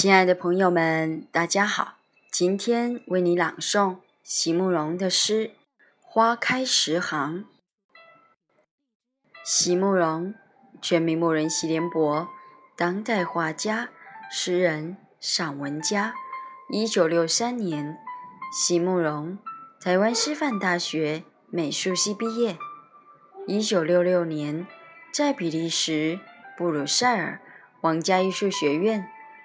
亲爱的朋友们，大家好！今天为你朗诵席慕容的诗《花开十行》。席慕容，全名慕人席联博，当代画家、诗人、散文家。一九六三年，席慕容台湾师范大学美术系毕业。一九六六年，在比利时布鲁塞尔皇家艺术学院。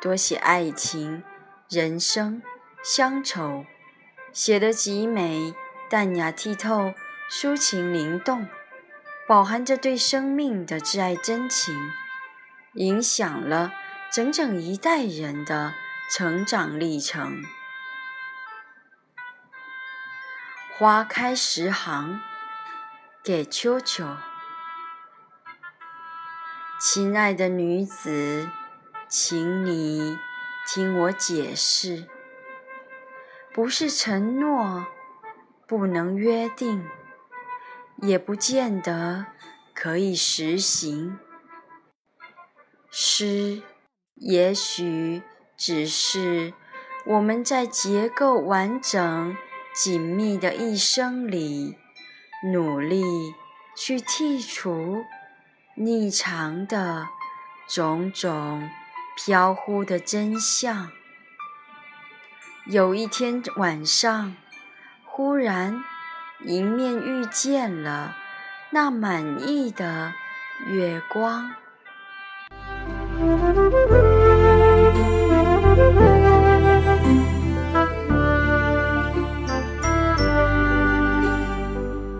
多写爱情、人生、乡愁，写得极美、淡雅剔透、抒情灵动，饱含着对生命的挚爱真情，影响了整整一代人的成长历程。花开十行，给秋秋，亲爱的女子。请你听我解释，不是承诺不能约定，也不见得可以实行。诗也许只是我们在结构完整、紧密的一生里，努力去剔除匿藏的种种。飘忽的真相。有一天晚上，忽然迎面遇见了那满意的月光。